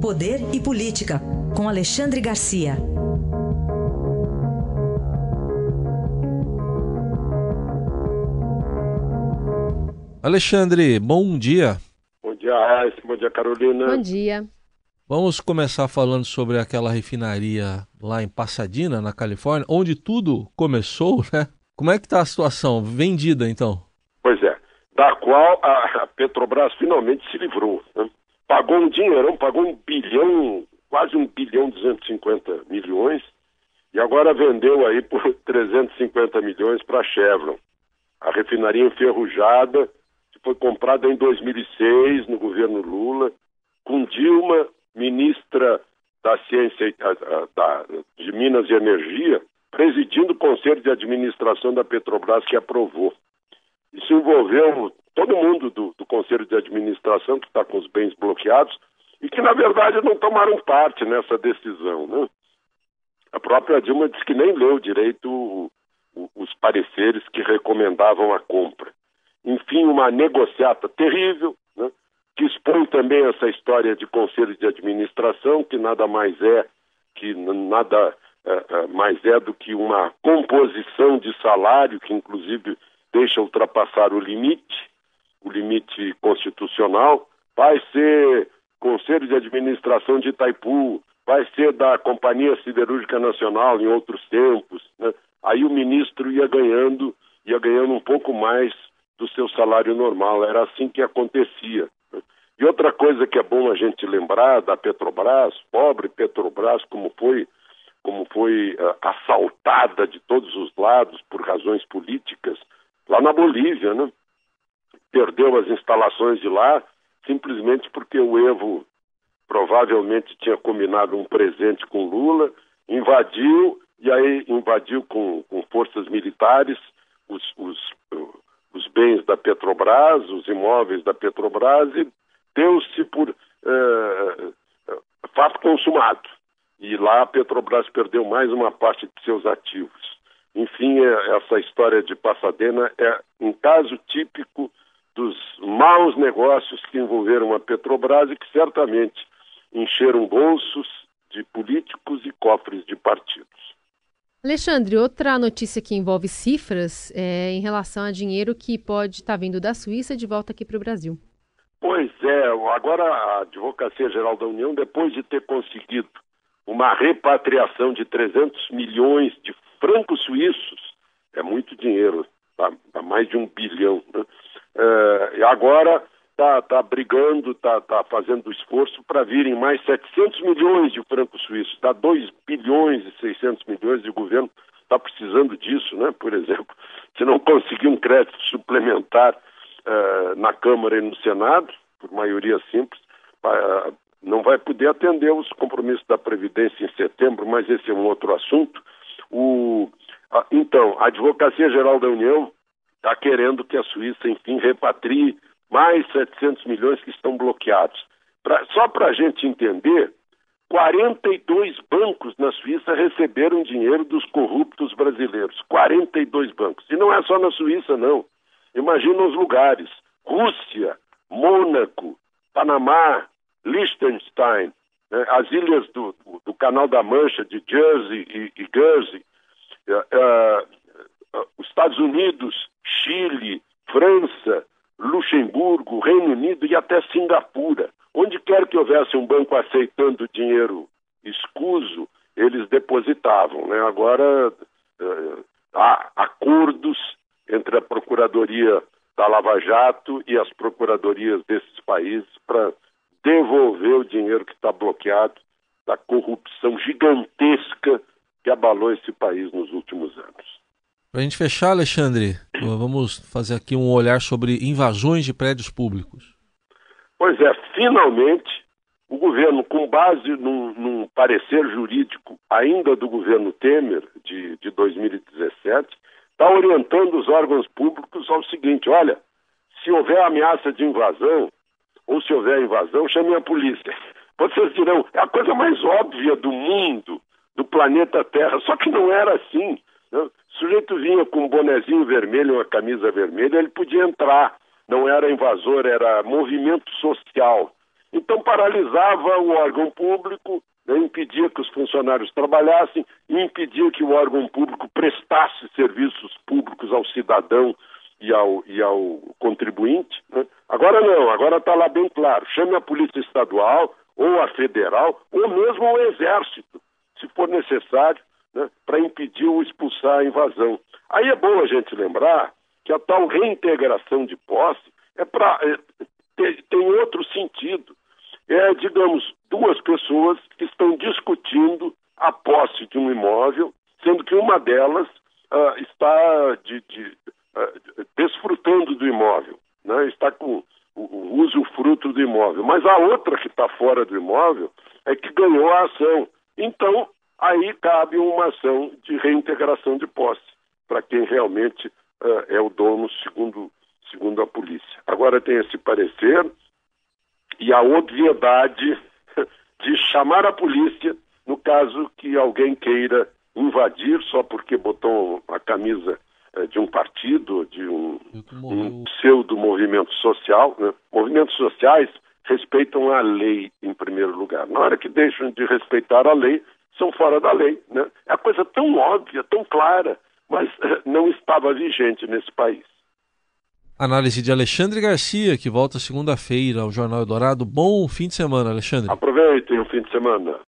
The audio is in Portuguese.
Poder e Política, com Alexandre Garcia. Alexandre, bom dia. Bom dia, Raíssa. Bom dia, Carolina. Bom dia. Vamos começar falando sobre aquela refinaria lá em Pasadena, na Califórnia, onde tudo começou, né? Como é que está a situação? Vendida, então? Pois é, da qual a Petrobras finalmente se livrou. Né? Pagou um dinheirão, pagou um bilhão quase um bilhão e 250 milhões e agora vendeu aí por 350 milhões para a Chevron. A refinaria enferrujada que foi comprada em 2006 no governo Lula, com Dilma, ministra da Ciência da, de Minas e Energia, presidindo o conselho de administração da Petrobras que aprovou. Isso envolveu todo mundo do, do conselho de administração que está com os bens bloqueados e que, na verdade, não tomaram parte nessa decisão. Né? A própria Dilma disse que nem leu direito o, o, os pareceres que recomendavam a compra. Enfim, uma negociata terrível, né? que expõe também essa história de conselho de administração, que nada mais é que nada é, é, mais é do que uma composição de salário que, inclusive, deixa ultrapassar o limite, o limite constitucional. Vai ser Conselho de Administração de Itaipu, vai ser da Companhia Siderúrgica Nacional em outros tempos. Né? Aí o ministro ia ganhando, ia ganhando um pouco mais do seu salário normal. Era assim que acontecia. Né? E outra coisa que é bom a gente lembrar da Petrobras, pobre Petrobras, como foi, como foi uh, assaltada de todos os lados por razões políticas, lá na Bolívia, né? Perdeu as instalações de lá, simplesmente porque o Evo provavelmente tinha combinado um presente com Lula, invadiu e aí invadiu com, com forças militares os, os, os, bens da Petrobras, os imóveis da Petrobras e deu-se por eh, fato consumado. E lá a Petrobras perdeu mais uma parte de seus ativos. Enfim, é, essa história de Passadena é um caso típico dos maus negócios que envolveram a Petrobras e que certamente encheram bolsos de políticos e cofres de partidos. Alexandre, outra notícia que envolve cifras é em relação a dinheiro que pode estar vindo da Suíça de volta aqui para o Brasil. Pois é, agora a Advocacia Geral da União, depois de ter conseguido uma repatriação de 300 milhões de francos suíços, é muito dinheiro, tá, tá mais de um bilhão, né? É, agora está tá brigando, está tá fazendo esforço para virem mais 700 milhões de francos suíços, dá 2 bilhões e 600 milhões e o governo está precisando disso, né? por exemplo. Se não conseguir um crédito suplementar uh, na Câmara e no Senado, por maioria simples, uh, não vai poder atender os compromissos da Previdência em setembro, mas esse é um outro assunto. O, uh, então, a Advocacia Geral da União está querendo que a Suíça, enfim, repatrie mais 700 milhões que estão bloqueados. Pra, só para a gente entender, 42 bancos na Suíça receberam dinheiro dos corruptos brasileiros. 42 bancos. E não é só na Suíça, não. Imagina os lugares: Rússia, Mônaco, Panamá, Liechtenstein, né? as ilhas do, do, Canal da Mancha, de Jersey e, e Guernsey, uh, uh, uh, os Estados Unidos, Chile, França, Luxemburgo, Reino Unido e até Singapura. Onde quer que houvesse um banco aceitando dinheiro escuso, eles depositavam. Né? Agora uh, há acordos entre a Procuradoria da Lava Jato e as procuradorias desses países para devolver o dinheiro que está bloqueado da corrupção gigantesca que abalou esse país nos últimos anos. Para a gente fechar, Alexandre, vamos fazer aqui um olhar sobre invasões de prédios públicos. Pois é, finalmente o governo, com base num, num parecer jurídico ainda do governo Temer, de, de 2017, está orientando os órgãos públicos ao seguinte: olha, se houver ameaça de invasão, ou se houver invasão, chame a polícia. Vocês dirão, é a coisa mais óbvia do mundo, do planeta Terra, só que não era assim. O sujeito vinha com um bonezinho vermelho, uma camisa vermelha, ele podia entrar. Não era invasor, era movimento social. Então, Então paralisava o órgão público, né, impedia que os funcionários trabalhassem, impedia que o órgão público prestasse serviços públicos ao cidadão e ao, e ao contribuinte. Né? Agora não, agora está lá bem claro: chame a Polícia Estadual ou a Federal ou mesmo o Exército, se for necessário, né, para impedir ou expulsar a invasão. Aí é bom a gente lembrar que a tal reintegração de posse é para é, tem, tem outro sentido. É, digamos, duas pessoas que estão discutindo a posse de um imóvel, sendo que uma delas uh, está de, de, uh, desfrutando do imóvel, né? está com o, o usufruto do imóvel. Mas a outra que está fora do imóvel é que ganhou a ação. Então, aí cabe uma ação de reintegração de posse para quem realmente uh, é o dono, segundo, segundo a polícia. Agora tem esse parecer e a obviedade de chamar a polícia no caso que alguém queira invadir só porque botou a camisa uh, de um partido, de um, um pseudo movimento social. Né? Movimentos sociais respeitam a lei em primeiro lugar. Na hora que deixam de respeitar a lei, são fora da lei. Né? É a coisa tão óbvia, tão clara, mas eh, não estava vigente nesse país. Análise de Alexandre Garcia, que volta segunda-feira ao Jornal Eldorado. Bom fim de semana, Alexandre. Aproveitem o fim de semana.